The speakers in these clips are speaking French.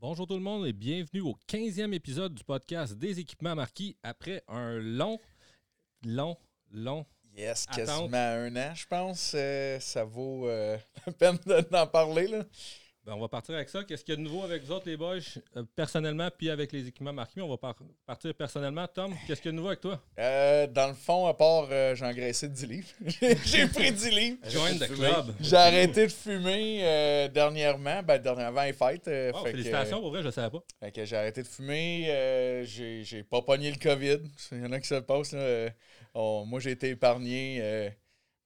Bonjour tout le monde et bienvenue au 15e épisode du podcast des équipements marquis après un long, long, long. Yes, Attente. quasiment un an, je pense. Euh, ça vaut euh, la peine de- d'en parler. Là. Ben, on va partir avec ça. Qu'est-ce qu'il y a de nouveau avec vous autres, les boys, euh, personnellement, puis avec les équipements marquis? On va par- partir personnellement. Tom, qu'est-ce qu'il y a de nouveau avec toi? Euh, dans le fond, à part, euh, j'ai engraissé 10 livres. j'ai pris 10 livres. Join the club. J'ai arrêté de fumer euh, dernièrement, ben, dernièrement les fêtes. euh, Wow, fait que, félicitations, pour vrai, je ne savais pas. Fait que j'ai arrêté de fumer. euh, j'ai pas pogné le COVID. Il y en a qui se le passent. Là. Moi, j'ai été épargné.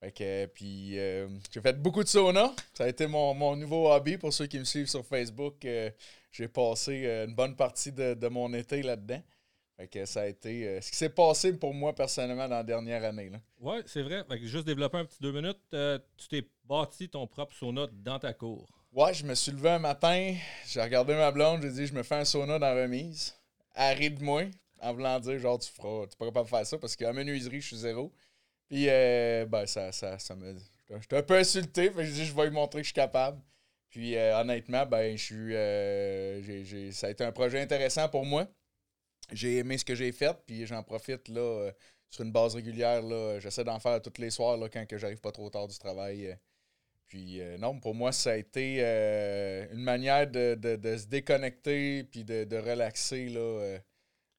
Euh, fait que, puis euh, j'ai fait beaucoup de sauna. Ça a été mon, mon nouveau hobby. Pour ceux qui me suivent sur Facebook, euh, j'ai passé euh, une bonne partie de, de mon été là-dedans. Fait que ça a été euh, ce qui s'est passé pour moi personnellement dans la dernière année. Oui, c'est vrai. Fait que juste développer un petit deux minutes. euh, tu t'es bâti ton propre sauna dans ta cour. Ouais, je me suis levé un matin, j'ai regardé ma blonde, j'ai dit je me fais un sauna dans la remise. Elle rit de moi, en voulant dire genre tu feras, tu pas faire ça parce qu'en menuiserie, je suis zéro. Puis euh, ben ça, ça, ça me. J'étais un peu insulté, que j'ai dit je vais lui montrer que je suis capable. Puis euh, honnêtement, ben je suis. euh, j'ai- j'ai- ça a été un projet intéressant pour moi. J'ai aimé ce que j'ai fait, puis j'en profite là sur une base régulière. là. J'essaie d'en faire tous les soirs là, quand que j'arrive pas trop tard du travail. Puis euh, non, pour moi, ça a été euh, une manière de, de- de se déconnecter puis de, de relaxer, là, euh,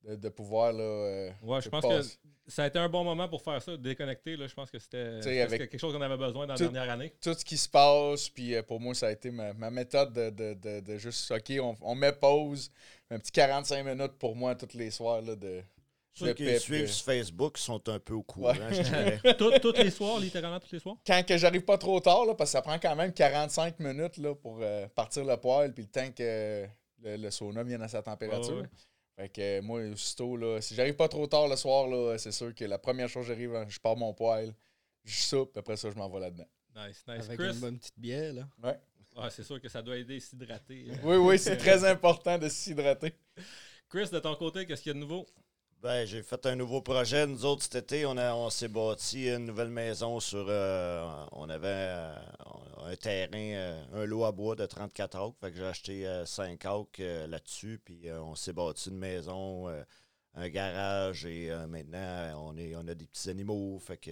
de, pouvoir. Là, Ouais, je pense que ça a été un bon moment pour faire ça, déconnecter. Là, je pense que c'était avec quelque chose qu'on avait besoin dans la dernière année. Tout ce qui se passe, puis euh, pour moi, ça a été ma, ma méthode de, de- de- de juste, OK, on, on met pause, un petit 45 minutes pour moi tous les soirs. Là, de, Ceux de qui pep, suivent euh. sur Facebook sont un peu au courant, Ouais. je dirais. Tous les soirs, littéralement tous les soirs? Quand que j'arrive pas trop tard, là, parce que ça prend quand même 45 minutes là, pour euh, partir le poêle, puis le temps que le, le sauna vienne à sa température. Ouais, ouais. Fait que euh, moi, aussitôt, là, si j'arrive pas trop tard le soir, là, c'est sûr que la première chose que j'arrive, hein, je pars mon poêle, je soupe, puis après ça, je m'en vais là-dedans. Nice, nice. Avec Chris, une bonne petite bière, là. Ouais. Ouais, c'est sûr que ça doit aider à s'hydrater. Oui, oui, c'est très important de s'hydrater. Chris, de ton côté, qu'est-ce qu'il y a de nouveau? Ben, j'ai fait un nouveau projet. Nous autres, cet été, on, a- on s'est bâti une nouvelle maison sur. euh, on avait euh, un terrain, euh, un lot à bois de 34 acres. Fait que j'ai acheté euh, 5 acres euh, là-dessus. Puis euh, on s'est bâti une maison, euh, un garage. Et euh, maintenant, euh, on, est, on a des petits animaux. Fait que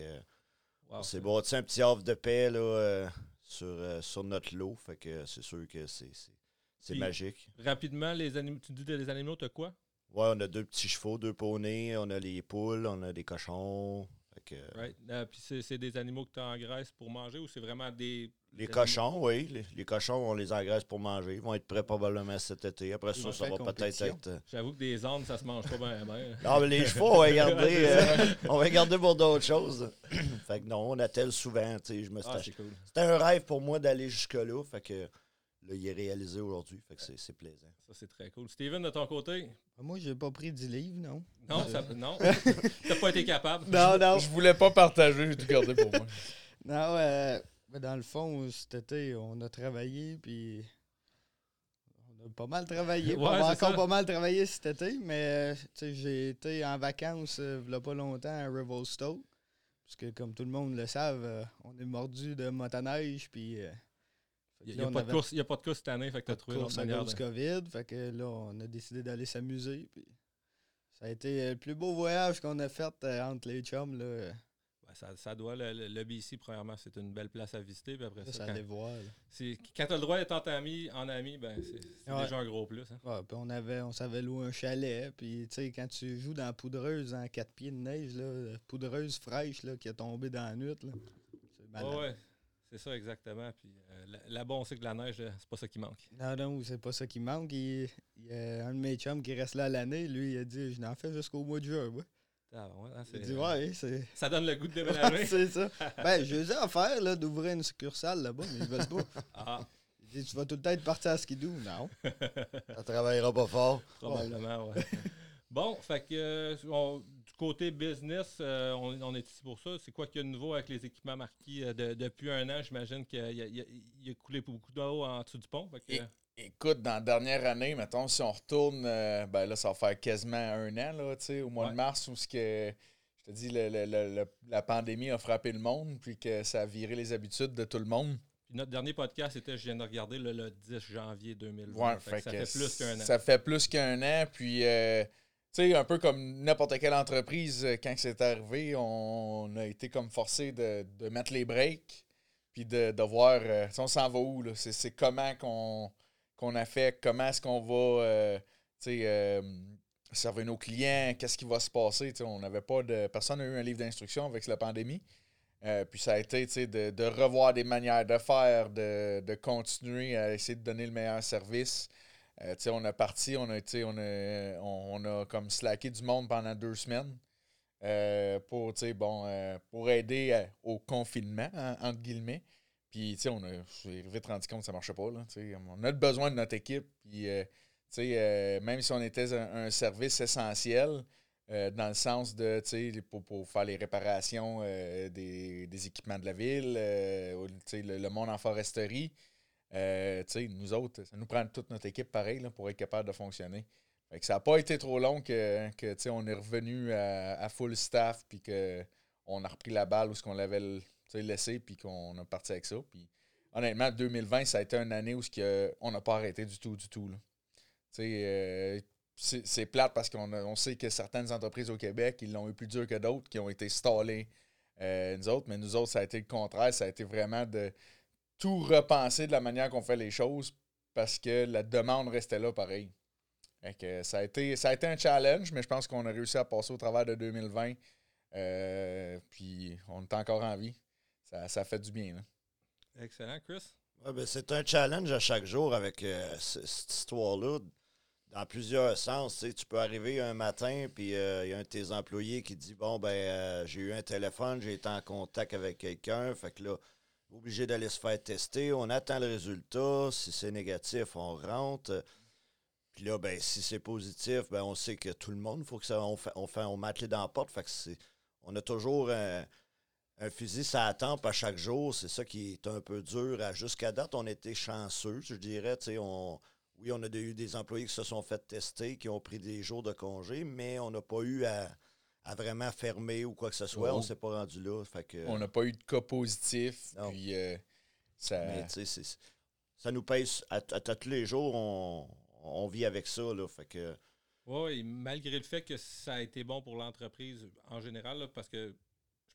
Wow, on s'est bâti un petit havre de paix là, euh, sur, euh, sur notre lot. Fait que c'est sûr que c'est, magique. Rapidement, les animaux, tu dis des animaux, t'as quoi? Ouais, on a deux petits chevaux, deux poneys, on a les poules, on a des cochons. Que, Right. Euh, puis c'est, des animaux que tu engraisses pour manger ou c'est vraiment des. Les des cochons, oui. Les, les cochons, on les engraisse pour manger. Ils vont être prêts probablement cet été. Après ça, ça va peut-être être. euh, J'avoue que des ânes, ça se mange pas bien. bien. Non, mais les chevaux, on va les garder, euh, on va garder pour d'autres choses. fait que non, on attelle souvent. tu sais, Je me Ah, cool. C'était un rêve pour moi d'aller jusque-là. Fait que là, il est réalisé aujourd'hui. Fait que c'est, c'est plaisant. Ça, c'est très cool. Steven, de ton côté? Moi, j'ai pas pris 10 livres, non. Non, ça, non. T'as pas été capable. Non, non. Je voulais pas partager, j'ai tout gardé pour moi. Non, euh, ben, dans le fond, cet été, on a travaillé, puis on a pas mal travaillé. Ouais, on c'est encore ça. pas mal travaillé cet été, mais euh, tu sais, j'ai été en vacances euh, il y a pas longtemps à Revelstoke. Parce que, comme tout le monde le savent, euh, on est mordu de motoneige, puis... euh, Il n'y a, a pas de course cette année, fait que pas de trouvé course à cause de- du COVID. Fait que là, on a décidé d'aller s'amuser. Puis ça a été le plus beau voyage qu'on a fait euh, entre les chums. Là. Ça, ça doit, le, le, le BC, premièrement, c'est une belle place à visiter. Puis après Ça, ça, ça quand, voir. quand t'as le droit d'être en ami, en ami, ben c'est Ouais. déjà un gros plus. hein. Ouais, puis on avait, on savait louer un chalet. Puis tu quand tu joues dans la poudreuse en quatre pieds de neige, là, poudreuse fraîche là, qui a tombé dans la nuit, c'est malade. Ouais. C'est ça, exactement. Puis euh, là-bas, on sait que la neige, c'est pas ça qui manque. Non, non, c'est pas ça qui manque. Il, il y a un de mes chums qui reste là l'année. Lui, il a dit Je n'en fais jusqu'au mois de juin. Ouais. Ah, ouais, hein, c'est- Il dit Ouais, c'est. Ça donne le goût de déménager. c'est ça. Ben, je les ai à faire là, d'ouvrir une succursale là-bas, mais ils veulent pas. ah, Il dit Tu vas tout le temps être parti à skidoo. Non. Ça travaillera pas fort. probablement, ouais. Bon, fait que euh, on- côté business, euh, on, on est ici pour ça. C'est quoi qu'il y a de nouveau avec les équipements marquis euh, de- depuis un an? J'imagine qu'il y a, a- coulé beaucoup d'eau en dessous du pont. Que, Écoute, dans la dernière année, mettons, si on retourne, euh, ben là, ça va faire quasiment un an, là, au mois Ouais. de mars, où ce que, je te dis, le- le- le- le- la pandémie a frappé le monde, puis que ça a viré les habitudes de tout le monde. notre dernier podcast, c'était, je viens de regarder, le, le 10 janvier 2020. Ouais, Fait que ça fait plus qu'un an. Ça fait plus qu'un an. Puis, euh, sais, un peu comme n'importe quelle entreprise, euh, quand c'est arrivé, on a été comme forcé de, de mettre les breaks. Puis de, voir, euh, on s'en va où, là? C'est, comment qu'on, qu'on a fait, comment est-ce qu'on va, euh, tu sais, servir nos clients, qu'est-ce qui va se passer. Tu on n'avait pas de. Personne n'a eu un livre d'instruction avec la pandémie. Puis ça a été de, de revoir des manières de faire, de, de continuer à essayer de donner le meilleur service. Euh, on a parti, on a, on a, on, a comme slacké du monde pendant deux semaines euh, pour, bon, euh, pour aider au confinement, en- entre guillemets. Puis, on a vite rendu compte que ça marchait pas. Là, on a besoin de notre équipe. Puis, même si on était un, service essentiel, dans le sens de, pour, pour faire les réparations des, des équipements de la ville, le, le monde en foresterie, euh, nous autres, ça nous prend toute notre équipe pareil là, pour être capable de fonctionner. Que ça n'a pas été trop long que, que on est revenu à, à full staff puis qu'on a repris la balle où ce qu'on l'avait laissé puis qu'on a parti avec ça. Honnêtement, 2020, ça a été une année où on n'a pas arrêté du tout, du tout. là. Euh, c'est plate parce qu'on on sait que certaines entreprises au Québec, ils l'ont eu plus dur que d'autres, qui ont été stallées, euh, autres. Mais nous autres, ça a été le contraire. Ça a été vraiment de tout repenser de la manière qu'on fait les choses parce que la demande restait là pareil. Fait que ça, a été, ça a été un challenge, mais je pense qu'on a réussi à passer au travers de 2020. Euh, puis on est encore en vie. Ça, ça fait du bien. Là. Excellent, Chris. Ouais, ben, c'est un challenge à chaque jour avec euh, cette histoire-là, dans plusieurs sens. tu sais. Tu peux arriver un matin, puis euh, il y a un de tes employés qui dit Bon, ben, euh, j'ai eu un téléphone, j'ai été en contact avec quelqu'un, fait que là, obligé d'aller se faire tester. On attend le résultat. Si c'est négatif, on rentre. Puis là, ben, si c'est positif, ben, on sait que tout le monde, faut que ça, on, fait, on, fait, dans la porte. On a toujours un, fusil la tempe à chaque jour. C'est ça qui est un peu dur. Jusqu'à date, on était chanceux, je dirais. On, oui, on a eu des employés qui se sont fait tester, qui ont pris des jours de congé, mais on n'a pas eu à, à vraiment fermer ou quoi que ce soit. Oh. On s'est pas rendu là. Fait que, On n'a pas eu de cas positifs. Non. Puis euh, ça. mais tu sais, c'est- ça nous pèse à, à- à tous les jours. On, on vit avec ça. Là, fait que, Oui, malgré le fait que ça a été bon pour l'entreprise en général, là, parce que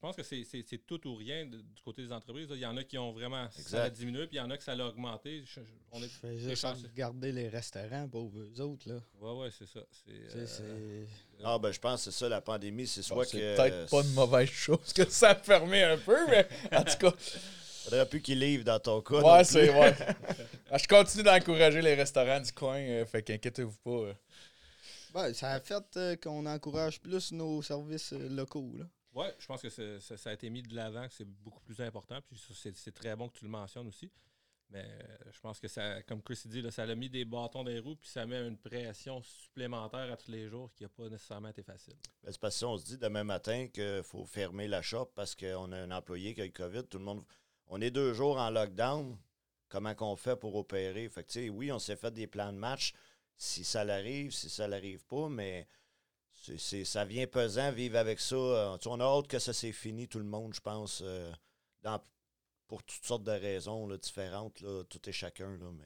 je pense que c'est- tout ou rien de- du côté des entreprises. là. Il y en a qui ont vraiment ça a diminué, puis il y en a que ça l'a augmenté. Je- je- on Je est, fais c'est juste regarder les restaurants, pauvres eux autres. Là. Ouais, ouais, c'est ça. Euh, c'est- ah, ben, je pense que c'est ça, la pandémie. C'est Bon, soit c'est que. peut-être pas une mauvaise chose que ça a fermé un peu, mais en tout cas. Faudrait plus qu'il livre dans ton cas. Ouais, c'est. Ouais. Je continue d'encourager les restaurants du coin, euh, fait qu'inquiétez-vous pas. euh. Ben, ça a fait euh, qu'on encourage plus nos services euh, locaux. Là. Ouais, je pense que ça, a été mis de l'avant, que c'est beaucoup plus important. Puis c'est très bon que tu le mentionnes aussi. Mais euh, je pense que ça, comme Chris dit, ça a mis des bâtons dans les roues, puis ça met une pression supplémentaire à tous les jours qui n'a pas nécessairement été facile. C'est parce qu'on se dit demain matin qu'il faut fermer la shop parce qu'on a un employé qui a le COVID. Tout le monde. On est deux jours en lockdown. Comment qu'on fait pour opérer? Fait oui, on s'est fait des plans de match. Si ça l'arrive, si ça l'arrive pas, mais c'est, c'est- ça vient pesant vivre avec ça. Euh, on a hâte que ça s'est fini, tout le monde, je pense, euh, dans- pour toutes sortes de raisons là, différentes. Là, tout et chacun, là, mais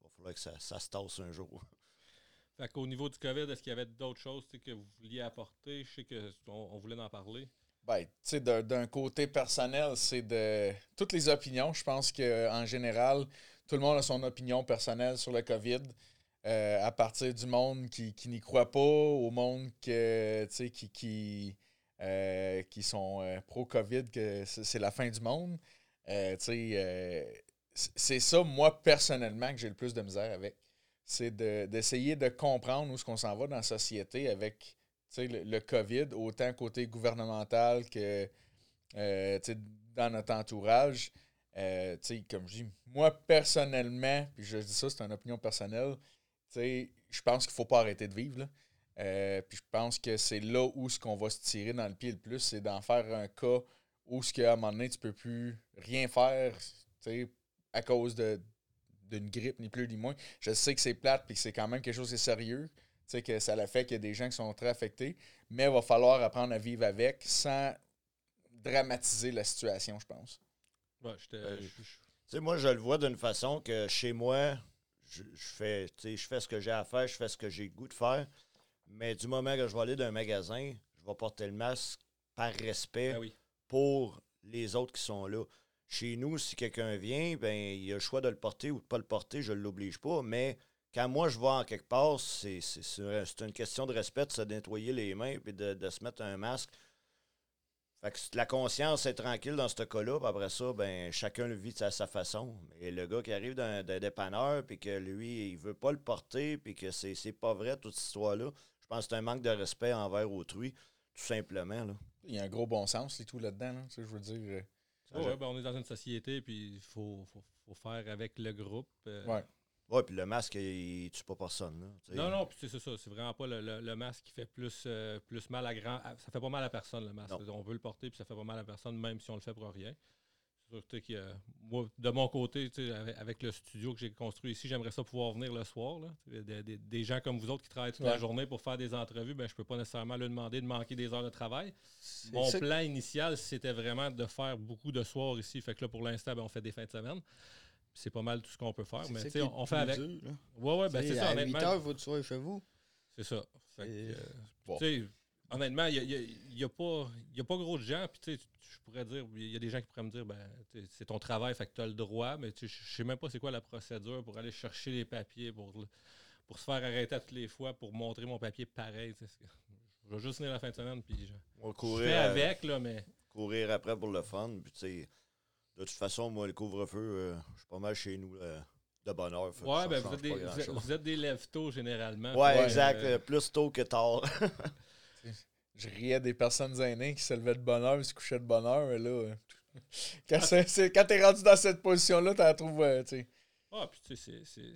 il va falloir que ça, ça se tasse un jour. Fait qu'au niveau du COVID, est-ce qu'il y avait d'autres choses que vous vouliez apporter? Je sais qu'on on voulait en parler. Ben, tu sais, d'un d'un côté personnel, c'est de. Toutes les opinions, je pense qu'en général, tout le monde a son opinion personnelle sur le COVID. Euh, à partir du monde qui, qui n'y croit pas, au monde que, qui, qui, euh, qui sont euh, pro-COVID, que c'est la fin du monde. C'est ça, moi, personnellement, que j'ai le plus de misère avec. C'est de- d'essayer de, comprendre où est-ce qu'on s'en va dans la société avec le, le COVID, autant côté gouvernemental que dans notre entourage. Comme je dis, moi personnellement, puis je dis ça, c'est une opinion personnelle, je pense qu'il ne faut pas arrêter de vivre. là. Euh, puis je pense que c'est là où ce qu'on va se tirer dans le pied le plus, c'est d'en faire un cas où ce qu'à un moment donné, tu peux plus rien faire tu sais, à cause de d'une grippe, ni plus ni moins. Je sais que c'est plate puis que c'est quand même quelque chose de sérieux. Tu sais, que ça l'a fait qu'il y a des gens qui sont très affectés. Mais il va falloir apprendre à vivre avec sans dramatiser la situation, je pense. Ouais, sais, moi, je le vois d'une façon que chez moi, je, je fais, je fais ce que j'ai à faire, je fais ce que j'ai le goût de faire. Mais du moment que je vais aller dans un magasin, je vais porter le masque par respect Ah oui. pour les autres qui sont là. Chez nous, si quelqu'un vient, ben il a le choix de le porter ou de ne pas le porter, je ne l'oblige pas. Mais quand moi je vais en quelque part, c'est une question de respect de se nettoyer les mains et de, de se mettre un masque. Fait que la conscience est tranquille dans ce cas-là. puis Après ça, ben chacun le vit à sa façon. Et le gars qui arrive d'un dépanneur puis que lui, il veut pas le porter puis que c'est c'est pas vrai toute cette histoire-là, je pense que c'est un manque de respect envers autrui, tout simplement. Là. Il y a un gros bon sens et tout là-dedans. Là. Je veux dire. euh, ouais, ben, on est dans une société, puis il faut, faut, faut faire avec le groupe. euh. Ouais. Ouais, puis le masque, il, il tue pas personne. Là. Non, non, puis c'est ça. C'est vraiment pas le, le- le masque qui fait plus, euh, plus mal à grand. à- Ça fait pas mal à personne, le masque. On veut le porter, puis ça fait pas mal à personne, même si on le fait pour rien. C'est sûr tu sais, que, moi, de mon côté, tu sais, avec, avec le studio que j'ai construit ici, j'aimerais ça pouvoir venir le soir. Là. Des, des- gens comme vous autres qui travaillent toute la journée pour faire des entrevues, ben, je peux pas nécessairement leur demander de manquer des heures de travail. Mon plan initial, c'était vraiment de faire beaucoup de soirs ici. Fait que là, pour l'instant, ben, on fait des fins de semaine. C'est pas mal tout ce qu'on peut faire. Mais ça on, on fait avec. là. Ouais, ouais, ben c'est ça, À 8 honnêtement. heures, il faut que tu sois chez vous. C'est ça. Fait que, Et- euh, Bon. sais, honnêtement, il n'y a, pas- y a pas gros de gens. Puis, tu sais, je pourrais dire, il y a des gens qui pourraient me dire, ben, c'est ton travail, fait que tu as le droit, mais tu sais, je sais même pas c'est quoi la procédure pour aller chercher les papiers, pour, pour se faire arrêter à toutes les fois, pour montrer mon papier pareil. tu sais, c'est- Je vais juste venir la fin de semaine, puis je, On va je courir, fais à- avec, là, mais. courir après pour le fun. Puis, tu sais, de toute façon, moi, le couvre-feu, euh, je suis pas mal chez nous euh, de bonne heure. fait Ouais, ben, vous êtes, des, vous, êtes, grand-chose. vous êtes des lève-tôt généralement. Ouais, exact. euh, plus tôt que tard. Je riais des personnes aînées qui se levaient de bonne heure et se couchaient de bonne heure. Mais là, quand, t'es rendu dans cette position-là, t'en trouves. euh, tu sais. Ah, puis tu sais, c'est-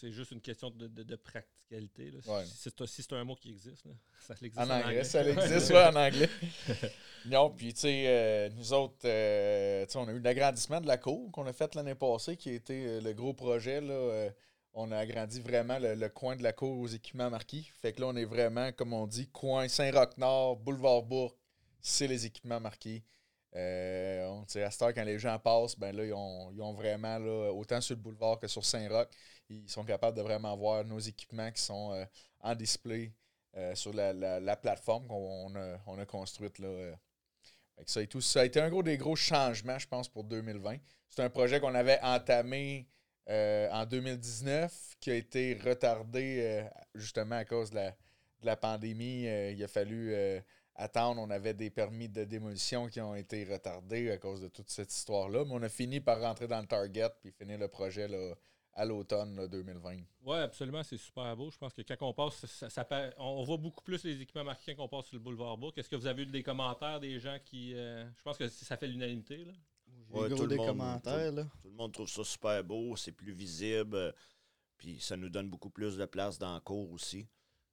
c'est- juste une question de, de- de practicalité. Là. Si- Ouais. Si, c'est un- si c'est un mot qui existe, là. ça existe En anglais, ça existe, ouais, en anglais. non, puis tu sais, euh, nous autres, euh, tu sais, on a eu l'agrandissement de la cour qu'on a fait l'année passée, qui a été euh, le gros projet. Là, euh, on a agrandi vraiment le, le coin de la cour aux équipements marquis. Fait que là, on est vraiment, comme on dit, coin Saint-Roch-Nord, boulevard Bourg, c'est les équipements marqués. Euh, on, tu sais, à cette heure, quand les gens passent, ben là, ils ont, ils ont vraiment, là, autant sur le boulevard que sur Saint-Roch, ils sont capables de vraiment voir nos équipements qui sont euh, en display euh, sur la, la- la plateforme qu'on a, on a construite. Là, euh. Ça, ça a été un gros des gros changements, je pense, pour 2020. C'est un projet qu'on avait entamé en 2019, qui a été retardé justement à cause de la, de la pandémie. Il a fallu attendre. On avait des permis de démolition qui ont été retardés à cause de toute cette histoire-là. Mais on a fini par rentrer dans le target puis finir le projet là, à l'automne là, 2020. Oui, absolument, c'est super beau. Je pense que quand on passe, ça, ça pa- on voit beaucoup plus les équipements marqués quand on passe sur le boulevard Bourg. Est-ce que vous avez eu des commentaires des gens qui. euh, je pense que ça fait l'unanimité. là. J'ai Ouais, gros tout le des monde, commentaires, là. Tout le monde trouve ça super beau, c'est plus visible. euh, Puis ça nous donne beaucoup plus de place dans le cours aussi.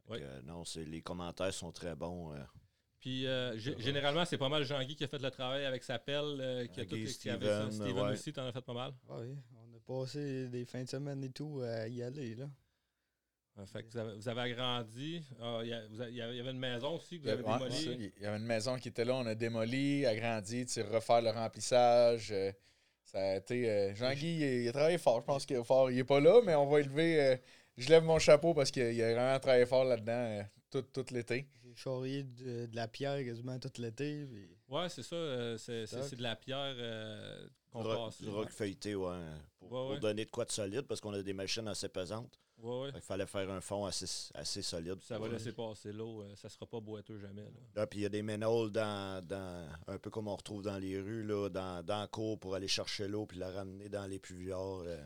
Que, non, c'est- les commentaires sont très bons. euh. Puis euh, gé- généralement, c'est pas mal Jean-Guy qui a fait le travail avec sa pelle, euh, qui a tout Jean-Guy, qui avait ça. Steven, Steven ouais. aussi, t'en as fait pas mal. Ah oui, passé des fins de semaine et tout à y aller, là. Euh, fait que vous, avez, vous avez agrandi. Ah, il y, a- vous avez- il y avait il y avait une maison aussi que vous avez ouais, démolie. Il y avait une maison qui était là, on a démoli, agrandi, tu sais, refaire le remplissage. euh, ça a été. euh, Jean-Guy, il, il a travaillé fort. Je pense qu'il est fort. Il est pas là, mais on va élever. euh, je lève mon chapeau parce qu'il il a vraiment travaillé fort là-dedans euh, tout, tout l'été. J'ai charrié de, de la pierre quasiment tout l'été. puis- Ouais, c'est ça. euh, c'est, de la pierre euh, qu'on passe. du roc feuilleté, ouais. Pour, Ouais, pour ouais. donner de quoi de solide, parce qu'on a des machines assez pesantes. Ouais, qu'il fallait faire un fond assez, assez solide. Ça va pour- laisser passer l'eau. euh, ça sera pas boiteux jamais. Là. Là, puis il y a des ménoles dans, dans, un peu comme on retrouve dans les rues, là, dans, dans la cour pour aller chercher l'eau puis la ramener dans les puviards. euh.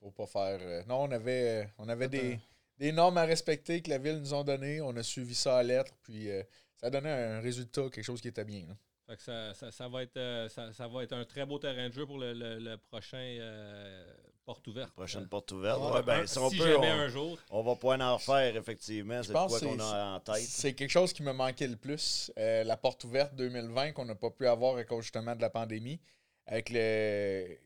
Pour pas faire. euh, non, on avait, on avait des, un- des normes à respecter que la ville nous a données. On a suivi ça à lettre. Puis euh, ça a donné un résultat, quelque chose qui était bien. là. Fait que ça, ça, ça va être, euh, ça, ça va être un très beau terrain de jeu pour le, le- le prochain euh, porte ouverte. Prochaine porte ouverte. Euh, Ouais, ben, un- si on si peut, jamais on, un jour. on va pouvoir en refaire, effectivement. C'est pense quoi que qu'on c'est- a en tête. C'est quelque chose qui me manquait le plus. euh, la porte ouverte 2020 qu'on n'a pas pu avoir à cause justement de la pandémie. Avec le.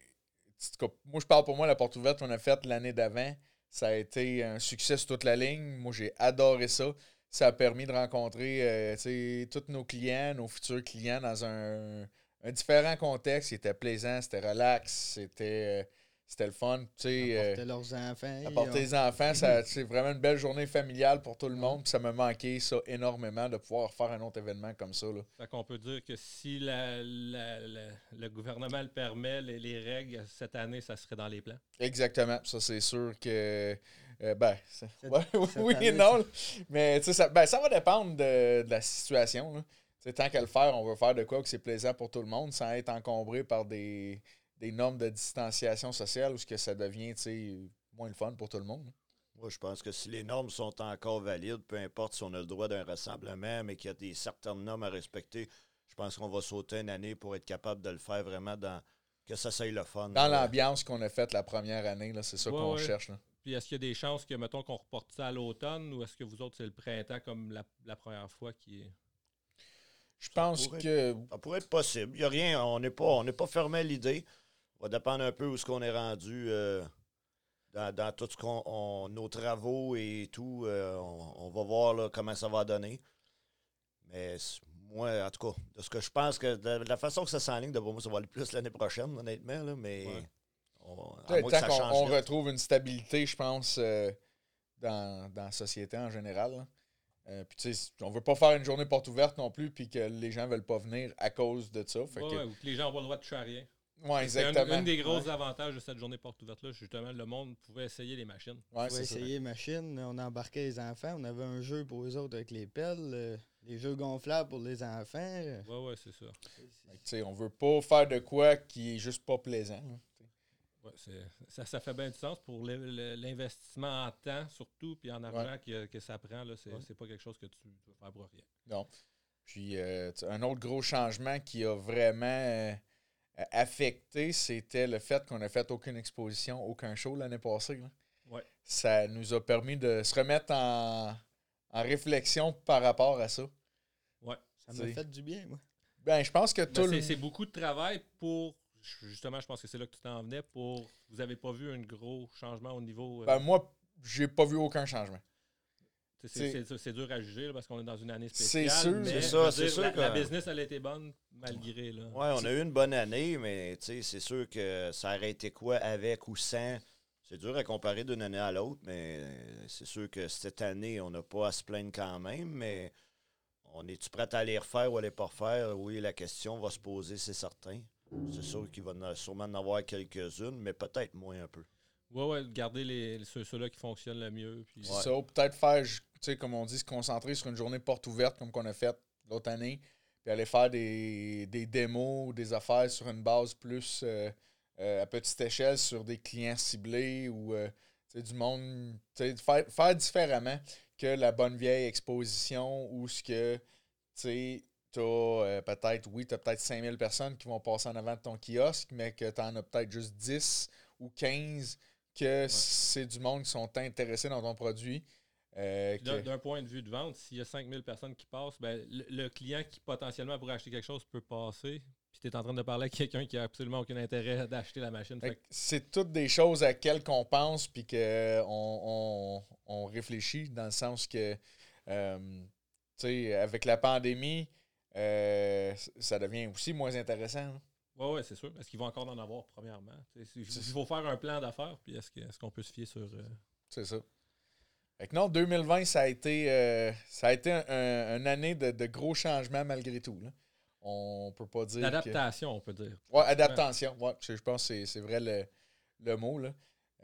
Moi, je parle pour moi, la porte ouverte qu'on a faite l'année d'avant. Ça a été un succès sur toute la ligne. Moi, j'ai adoré ça. Ça a permis de rencontrer euh, tous nos clients, nos futurs clients dans un, un différent contexte. Il était plaisant, c'était relax, c'était. C'était le fun. Tu sais, euh, Apporter leurs enfants. apporter les enfants, ça- c'est vraiment une belle journée familiale pour tout le monde. Puis ça m'a manqué ça énormément de pouvoir faire un autre événement comme ça. Là. Fait qu'on peut dire que si la- la- la- le gouvernement le permet, les, les règles, cette année, ça serait dans les plans. Exactement. Ça, c'est sûr que. euh, ben, ça- Cette- ouais, oui, cette oui année, non. Mais tu sais, ça, ben, ça va dépendre de, de la situation. là. Tu sais, tant qu'à le faire, on veut faire de quoi que c'est plaisant pour tout le monde sans être encombré par des, des normes de distanciation sociale ou ce que ça devient tu sais, moins le fun pour tout le monde. Moi, je pense que si les normes sont encore valides, peu importe si on a le droit d'un rassemblement, mais qu'il y a des certaines normes à respecter, je pense qu'on va sauter une année pour être capable de le faire vraiment dans que ça soit le fun. Dans l'ambiance qu'on a faite la première année, là, c'est ça Ouais, qu'on ouais. cherche. là. Puis est-ce qu'il y a des chances que, mettons, qu'on reporte ça à l'automne ou est-ce que vous autres, c'est le printemps comme la, la première fois qui est. Je pense pourrait. que. Ça pourrait être possible. Il y a rien, on n'est pas, on n'est pas fermé à l'idée. Ça va dépendre un peu où ce qu'on est rendu euh, dans, dans tout ce qu'on, on- nos travaux et tout. euh, on, on va voir là, comment ça va donner. Mais moi, en tout cas, de ce que je pense que de, de la façon que ça s'enligne, de moi, ça va aller plus l'année prochaine, honnêtement. Là, mais Ouais. on, à Tant moins que ça qu'on change on retrouve une stabilité, je pense, euh, dans, dans la société en général. là. Euh, puis tu sais, on veut pas faire une journée porte ouverte non plus, puis que les gens veulent pas venir à cause de ça. Fait Ouais, que- ouais, ou que les gens n'ont pas le droit de toucher à rien. Ouais, C'est un, exactement. une des gros Ouais, avantages de cette journée porte ouverte-là. Justement, le monde pouvait essayer les machines. ouais, On ça. essayer machine, on embarquait les enfants, on avait un jeu pour eux autres avec les pelles, euh, les jeux gonflables pour les enfants. euh, Ouais, ouais, c'est ça. Tu sais, on veut pas faire de quoi qui est juste pas plaisant. Ouais, c'est- ça, ça fait bien du sens pour l'investissement en temps, surtout, puis en argent que, que ça prend. là, C'est Ouais. c'est pas quelque chose que tu peux faire pour rien. Non. Puis euh, un autre gros changement qui a vraiment euh, affecté, c'était le fait qu'on n'a fait aucune exposition, aucun show l'année passée. là. Ouais. Ça nous a permis de se remettre en, en réflexion par rapport à ça. Ça C'est- m'a fait du bien, moi. Ben, je pense que Ben, tout c'est le c'est beaucoup de travail pour. Justement, je pense que c'est là que tu t'en venais pour. Vous n'avez pas vu un gros changement au niveau. euh, Ben, moi, j'ai pas vu aucun changement. C'est- dur à juger là, parce qu'on est dans une année C'est spéciale. sûr, c'est ça, dire, sûr la, que- la business, elle a été bonne malgré. Là. Ouais, on a eu une bonne année, mais c'est sûr que ça aurait été quoi avec ou sans? C'est dur à comparer d'une année à l'autre, mais c'est sûr que cette année, on n'a pas à se plaindre quand même, mais on est-tu prêt à les refaire ou à les pas refaire? Oui, la question va se poser, c'est certain. C'est sûr qu'il va en- sûrement en avoir quelques-unes, mais peut-être moins un peu. Ouais, ouais, garder les, ceux- ceux-là qui fonctionnent le mieux. Puis, C'est ça, ou peut-être faire, tu sais, comme on dit, se concentrer sur une journée porte ouverte comme qu'on a fait l'autre année, puis aller faire des, des démos ou des affaires sur une base plus euh, euh, à petite échelle sur des clients ciblés ou euh, tu du monde, tu sais, faire, faire différemment que la bonne vieille exposition où ce que, tu sais, t'as euh, peut-être, oui, t'as peut-être 5000 personnes qui vont passer en avant de ton kiosque, mais que t'en as peut-être juste 10 ou 15 que c'est du monde qui sont intéressés dans ton produit. Euh, D'un que- d'un point de vue de vente, s'il y a 5000 personnes qui passent, ben, le, le client qui potentiellement pourrait acheter quelque chose peut passer. Puis tu es en train de parler à quelqu'un qui a absolument aucun intérêt d'acheter la machine. Fait C'est toutes des choses à quelles qu'on pense puis qu'on on, on réfléchit dans le sens que, euh, tu sais, avec la pandémie, euh, ça devient aussi moins intéressant. là. Que, ouais, c'est sûr. Est-ce qu'ils vont encore en avoir, premièrement? Il faut faire un plan d'affaires, puis est-ce que- qu'on peut se fier sur. euh, C'est ça. Fait que non, 2020, ça a été, euh, ça a été un- un- une année de, de gros changements malgré tout. Là. On peut pas dire. que- L'adaptation, on peut dire. Ouais, adaptation. Ouais, je pense que c'est- vrai le, le mot. Là.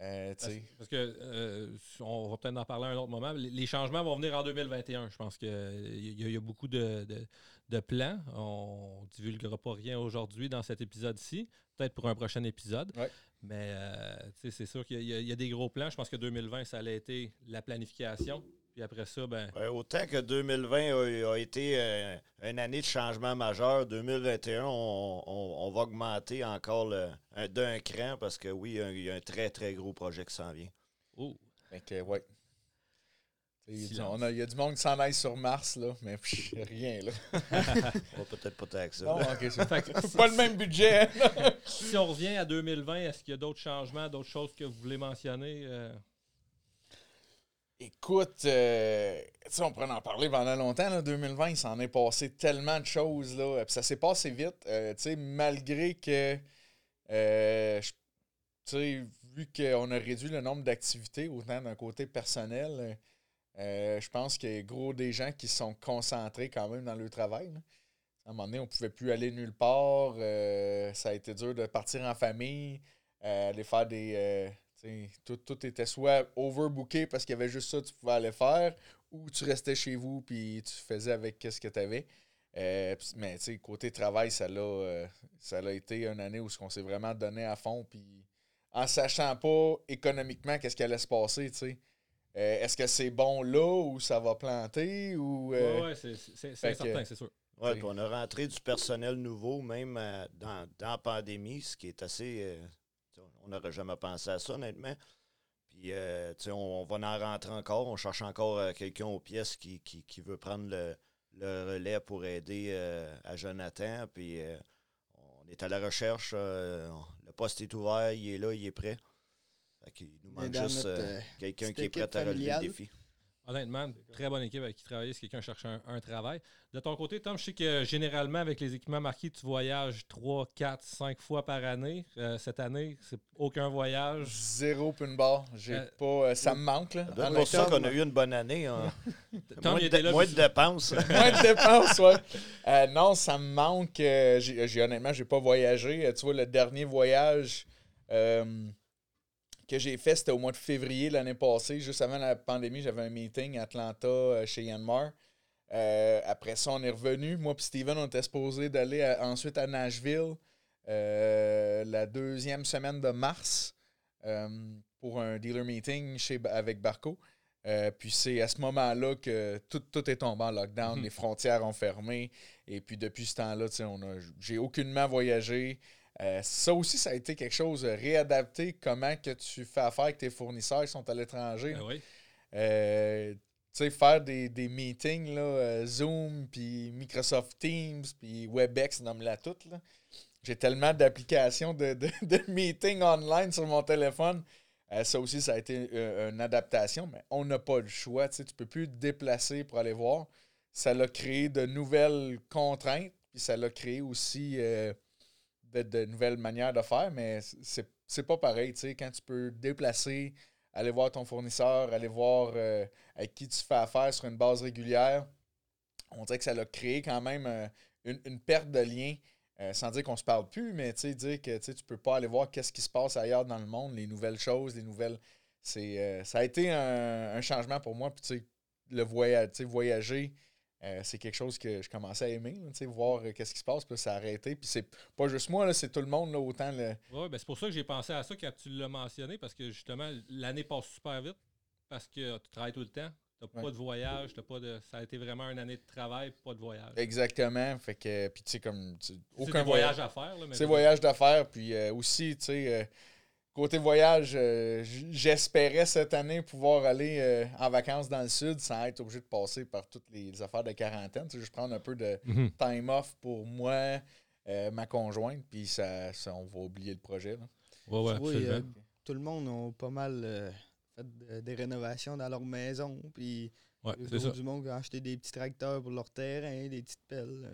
Euh, Parce, parce que euh, on va peut-être en parler à un autre moment. Les, les changements vont venir en 2021. Je pense qu'il y, y a beaucoup de, de- de plans. On ne divulguera pas rien aujourd'hui dans cet épisode-ci. Peut-être pour un prochain épisode. Ouais. Mais euh, c'est sûr qu'il y, a- il y a des gros plans. Je pense que 2020, ça allait été la planification. Puis après ça, ben, Ouais, autant que 2020 a, a été euh, une année de changement majeur, 2021, on, on- on va augmenter encore d'un cran parce que oui, il y a un- il y, a un très, très gros projet qui s'en vient. oh, ouais. Il y, a du- Silence. on a- il y a du monde qui s'en aille sur Mars, là, mais pff, rien, là. On va peut-être pas taxer. Non, ok, c'est pas le même budget. si on revient à 2020, est-ce qu'il y a d'autres changements, d'autres choses que vous voulez mentionner? euh? Écoute, euh, on pourrait en parler pendant longtemps. Là, 2020, il s'en est passé tellement de choses. Là, puis ça s'est passé vite. euh, tu sais, malgré que, euh, je- tu sais, vu qu'on a réduit le nombre d'activités, autant d'un côté personnel, euh, je pense qu'il y a gros des gens qui sont concentrés quand même dans le travail. À un moment donné, on pouvait plus aller nulle part. euh, ça a été dur de partir en famille, euh, aller faire des. tout, tout était soit overbooké parce qu'il y avait juste ça que tu pouvais aller faire, ou tu restais chez vous puis tu faisais avec ce que tu avais. mais côté travail, ça l'a, été une année où on s'est vraiment donné à fond. Puis en sachant pas économiquement qu'est-ce qui allait se passer, sais. Euh, est-ce que c'est bon là ou ça va planter ou. euh, Ouais, ouais, c'est certain, c'est sûr. Puis on a rentré du personnel nouveau, même euh, dans, dans la pandémie, ce qui est assez. euh, on n'aurait jamais pensé à ça, honnêtement. Puis, euh, on, on va en rentrer encore. On cherche encore euh, quelqu'un aux pièces qui, qui, qui veut prendre le, le relais pour aider euh, à Jonathan. Puis, euh, on est à la recherche. euh, le poste est ouvert, il est là, il est prêt. Qu'il nous manque juste euh, euh, quelqu'un qui est prêt à relever le défi. Honnêtement, très bonne équipe avec qui travailler si quelqu'un cherche un, un travail. De ton côté, Tom, je sais que généralement, avec les équipements marqués, tu voyages 3, 4, 5 fois par année. Euh, cette année, c'est aucun voyage. Zéro pin bar. J'ai Euh, pas. euh, ça me manque, là. C'est pour ça qu'on a eu une bonne année. hein. Tom, moins il de, était là. moins puis- de dépenses. Moins de dépenses, ouais. Euh, non, ça me manque. j'ai, j'ai- honnêtement, j'ai pas voyagé. Tu vois, le dernier voyage euh, que j'ai fait, c'était au mois de février l'année passée. Juste avant la pandémie, j'avais un meeting à Atlanta euh, chez Yanmar. Euh, après ça, on est revenu. Moi et Steven, on était supposé d'aller ensuite à Nashville euh, la deuxième semaine de mars pour un dealer meeting chez, avec Barco. Puis c'est à ce moment-là que tout, tout est tombé en lockdown, Mhm. les frontières ont fermé. Et puis depuis ce temps-là, on a- j'ai aucunement voyagé. Euh, ça aussi, ça a été quelque chose de réadapté. Comment que tu fais affaire avec tes fournisseurs qui sont à l'étranger. Ben oui. Euh, tu sais, faire des, des meetings, là, euh, Zoom, puis Microsoft Teams, puis WebEx, nomme-la toute. là. J'ai tellement d'applications de, de, de meetings online sur mon téléphone. Euh, ça aussi, ça a été une adaptation, mais on n'a pas le choix. Tu ne peux plus te déplacer pour aller voir. Ça l'a créé de nouvelles contraintes, puis ça l'a créé aussi de, de nouvelles manières de faire, mais c'est c'est pas pareil. Quand tu peux déplacer, aller voir ton fournisseur, aller voir euh, avec qui tu fais affaire sur une base régulière, on dirait que ça l'a créé quand même euh, une, une perte de lien. Euh, sans dire qu'on se parle plus, mais dire que tu peux pas aller voir qu'est-ce qui se passe ailleurs dans le monde, les nouvelles choses, les nouvelles. C'est, euh, ça a été un, changement pour moi. Puis le voyager, euh, c'est quelque chose que je commençais à aimer, là, voir euh, qu'est-ce qui se passe, puis ça a arrêté. Puis c'est pas juste moi, là, c'est tout le monde, là, autant le. Ouais, ben c'est pour ça que j'ai pensé à ça quand tu l'as mentionné, parce que justement, l'année passe super vite, parce que tu travailles tout le temps. Tu n'as Ouais. pas de voyage, t'as pas de. Ça a été vraiment une année de travail, pas de voyage. Exactement. Fait que, puis tu sais, comme. aucun des voyages à faire. C'est voyage d'affaires. Puis euh, aussi, tu sais, côté voyage, euh, j'espérais cette année pouvoir aller euh, en vacances dans le sud sans être obligé de passer par toutes les affaires de quarantaine. Tu sais, juste prendre un peu de Mhm. time off pour moi, euh, ma conjointe, puis ça, ça, on va oublier le projet. là. Ouais, ouais, Oui, absolument. euh, tout le monde a pas mal fait de- des rénovations dans leur maison. Puis Ouais, ça. du monde qui a acheté des petits tracteurs pour leur terrain, des petites pelles.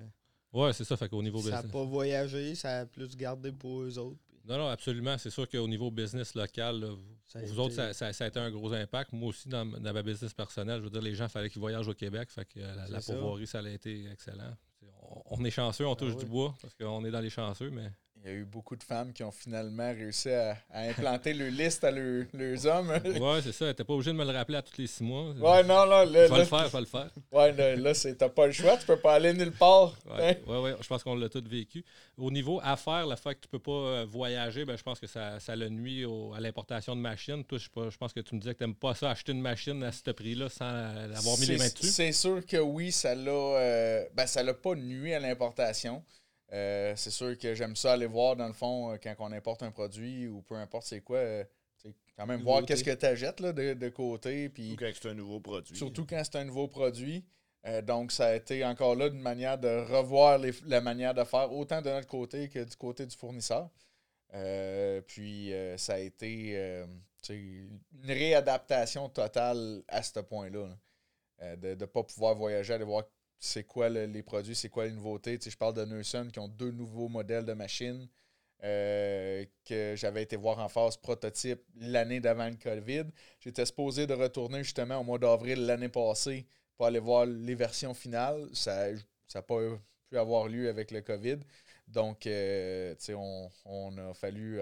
Ouais, c'est ça. Fait qu'au niveau Ça n'a pas voyagé, ça a plus gardé pour eux autres. Non, non, absolument. C'est sûr qu'au niveau business local, là, ça vous été- autres, ça, ça- ça a été un gros impact. Moi aussi, dans, dans ma business personnelle, je veux dire, les gens, il fallait qu'ils voyagent au Québec. Fait que euh, la, la pourvoirie, ça a été excellent. On, on est chanceux, on touche oui. du bois, parce qu'on est dans les chanceux, mais. Il y a eu beaucoup de femmes qui ont finalement réussi à, à implanter le liste à leur- leurs hommes. Ouais, c'est ça. T'es pas obligé de me le rappeler à tous les six mois. Ouais, non, Je là, vais là, le faire, vais le faire. ouais, là, là, c'est- t'as pas le choix, tu peux pas aller nulle part. Ouais, ouais, ouais, je pense qu'on l'a tous vécu. Au niveau affaires, le fait que tu peux pas euh, voyager, ben, je pense que ça, ça le nuit au- à l'importation de machines. Toi, je, pense que tu me disais que tu n'aimes pas ça, acheter une machine à ce prix-là sans avoir mis les mains dessus. C'est sûr que oui, ça l'a euh, ben, ça l'a pas nuit à l'importation. Euh, c'est sûr que j'aime ça aller voir, dans le fond, euh, quand on importe un produit ou peu importe c'est quoi, euh, quand même voir qu'est-ce que tu achètes de, de côté. Puis Ou quand c'est un nouveau produit. surtout quand c'est un nouveau produit. Euh, donc, ça a été encore là une manière de revoir les- la manière de faire, autant de notre côté que du côté du fournisseur. Puis ça a été une réadaptation totale à ce point-là. là. De ne pas pouvoir voyager, aller voir c'est quoi le- les produits, c'est quoi les nouveautés? Tu sais, je parle de Neuson qui ont deux nouveaux modèles de machines euh, que j'avais été voir en phase prototype l'année d'avant le COVID. J'étais supposé de retourner justement au mois d'avril l'année passée pour aller voir les versions finales. Ça n'a pas pu avoir lieu avec le COVID. Donc, euh, tu sais, on, on a fallu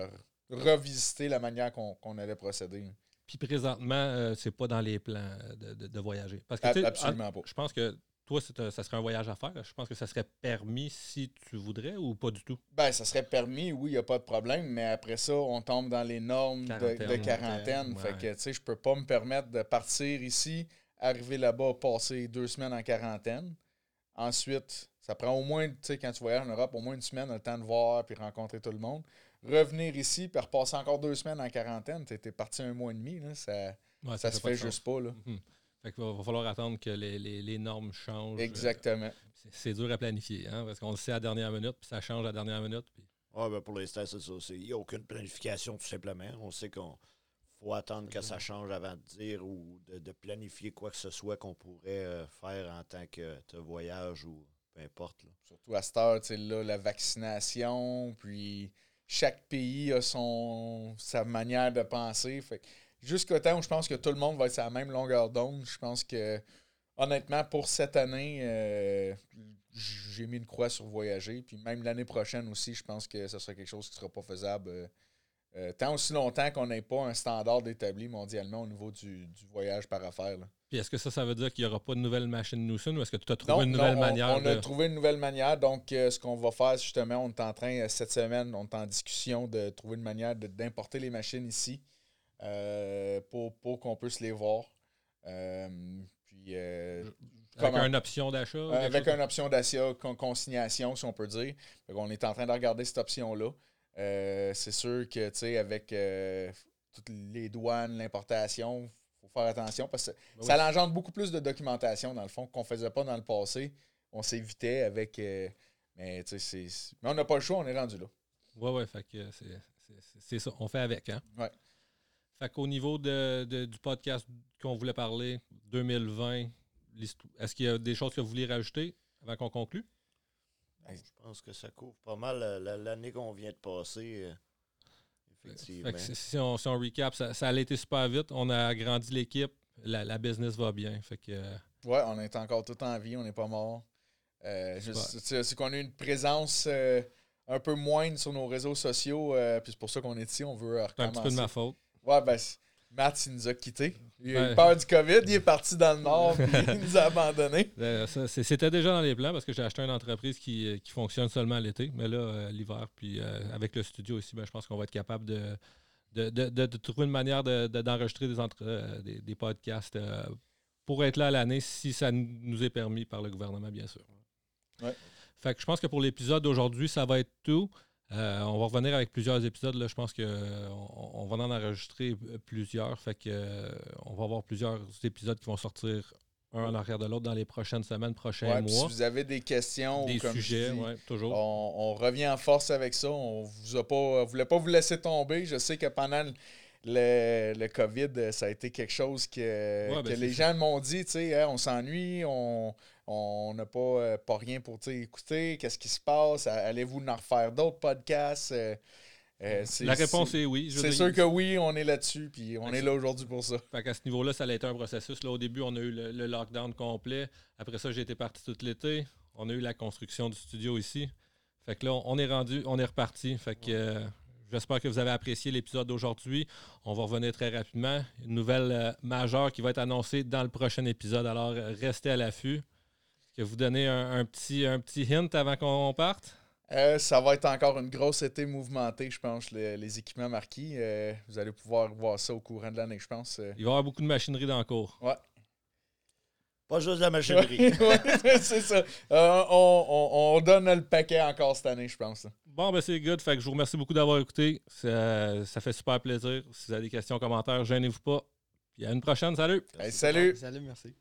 revisiter la manière qu'on allait procéder. Puis présentement, euh, c'est pas dans les plans de, de- de voyager. Parce que, absolument pas. Je pense que toi, un- ça serait un voyage à faire? Je pense que ça serait permis si tu voudrais ou pas du tout? Ben, ça serait permis, oui, il n'y a pas de problème, mais après ça, on tombe dans les normes de- de, Quarantaine. Ouais. Fait que, tu sais, je peux pas me permettre de partir ici, arriver là-bas, passer deux semaines en quarantaine. Ensuite, ça prend au moins, tu sais, quand tu voyages en Europe, au moins une semaine, le temps de voir puis rencontrer tout le monde. Revenir ici, puis repasser encore deux semaines en quarantaine, tu étais parti un mois et demi, là, ça, Ouais, ça se fait juste pas. Là. Mhm. Fait qu'il va, va falloir attendre que les, les- les normes changent. Exactement. C'est- C'est dur à planifier, hein, parce qu'on le sait à la dernière minute, puis ça change à la dernière minute. puis- Ouais, ben pour l'instant, c'est ça. c'est- Il n'y a aucune planification, tout simplement. On sait qu'on faut attendre que ça change avant de dire ou de, de planifier quoi que ce soit qu'on pourrait euh, faire en tant que te voyage ou peu importe. là. Surtout à cette heure, tu sais, là, la vaccination, puis chaque pays a son sa manière de penser. Fait que jusqu'au temps où je pense que tout le monde va être sur la même longueur d'onde, je pense que honnêtement, pour cette année, euh, j'ai mis une croix sur voyager. Puis même l'année prochaine aussi, je pense que ce sera quelque chose qui ne sera pas faisable. euh, euh, tant aussi longtemps qu'on n'ait pas un standard établi mondialement au niveau du, du voyage par affaire. là. Puis est-ce que ça, ça veut dire qu'il n'y aura pas de nouvelle machine Newson ou est-ce que tu as trouvé Non, une non, nouvelle on, manière on a trouvé une nouvelle manière. Donc, euh, ce qu'on va faire, justement, on est en train, cette semaine, on est en discussion de trouver une manière d'importer les machines ici euh, pour, pour qu'on puisse les voir. Euh, puis, euh, Avec comment- une option d'achat avec une option d'achat, con- consignation, si on peut dire. on est en train de regarder cette option-là. C'est sûr que, tu sais, avec toutes les douanes, l'importation, il faut faire attention parce que Ben ça oui. engendre beaucoup plus de documentation, dans le fond, qu'on ne faisait pas dans le passé. On s'évitait avec. euh, mais, tu sais, c'est- c'est- mais on n'a pas le choix, on est rendu là. Ouais, ouais, fait que c'est- c'est- c'est c'est ça. On fait avec, hein? Ouais. Fait qu'au niveau de, de- du podcast qu'on voulait parler, 2020, l'histo- est-ce qu'il y a des choses que vous vouliez rajouter avant qu'on conclue? Je pense que ça couvre pas mal la- l'année qu'on vient de passer. euh, effectivement. Si, on, si on recap, ça, ça a été super vite. On a agrandi l'équipe. La, la business va bien. Fait que euh, Ouais, on est encore tout en vie, on n'est pas mort. Euh, C'est qu'on a une présence euh, un peu moindre sur nos réseaux sociaux, euh, puis c'est pour ça qu'on est ici, on veut c'est un petit peu de recommencer. ma faute. Ouais, ben, Matt, il nous a quittés. Il a eu peur du COVID, il est parti dans le nord, puis il nous a abandonnés. C'est- C'était déjà dans les plans parce que j'ai acheté une entreprise qui, euh, qui fonctionne seulement l'été. Mais là, euh, l'hiver, puis euh, avec le studio ici, ben, je pense qu'on va être capable de, de, de- trouver une manière de- de- d'enregistrer des, entre- euh, des, des podcasts pour être là à l'année si ça nous est permis par le gouvernement, bien sûr. Ouais. Fait que je pense que pour l'épisode d'aujourd'hui, ça va être tout. Euh, on va revenir avec plusieurs épisodes. Là. Je pense qu'on on va en enregistrer euh, plusieurs. Fait que, euh, on va avoir plusieurs épisodes qui vont sortir un en arrière de l'autre dans les prochaines semaines, prochains Ouais, puis si mois. vous avez des questions, Des ou comme je sujets, dis, ouais, toujours. on, on revient en force avec ça. On vous a pas, on voulait pas vous laisser tomber. Je sais que pendant le, le, COVID, ça a été quelque chose que, ben, que les gens m'ont dit, tu sais, Hein, on s'ennuie, on on n'a pas, euh, pas rien pour écouter, qu'est-ce qui se passe, allez-vous en refaire d'autres podcasts? Euh, euh, La réponse est oui. C'est sûr que oui, on est là-dessus, puis on est là aujourd'hui pour ça. Fait qu'à ce niveau-là, ça a été un processus. Là, au début, on a eu le, le lockdown complet. Après ça, j'ai été parti tout l'été. On a eu la construction du studio ici. Fait que là, on est rendu, on est reparti. Fait que euh, j'espère que vous avez apprécié l'épisode d'aujourd'hui. On va revenir très rapidement. Une nouvelle euh, majeure qui va être annoncée dans le prochain épisode. Alors, euh, restez à l'affût. Est-ce que vous donnez un, un petit, un petit hint avant qu'on parte? Euh, ça va être encore une grosse été mouvementée, je pense, le- les équipements marquis. Euh, vous allez pouvoir voir ça au courant de l'année, je pense. Il va y avoir beaucoup de machinerie dans le cours. Pas juste la machinerie. Ouais, c'est ça. Euh, on, on- on donne le paquet encore cette année, je pense. Bon, ben c'est good. Fait que je vous remercie beaucoup d'avoir écouté. Ça, ça fait super plaisir. Si vous avez des questions, commentaires, gênez-vous pas. Puis à une prochaine. Salut! Hey, salut! Salut, merci.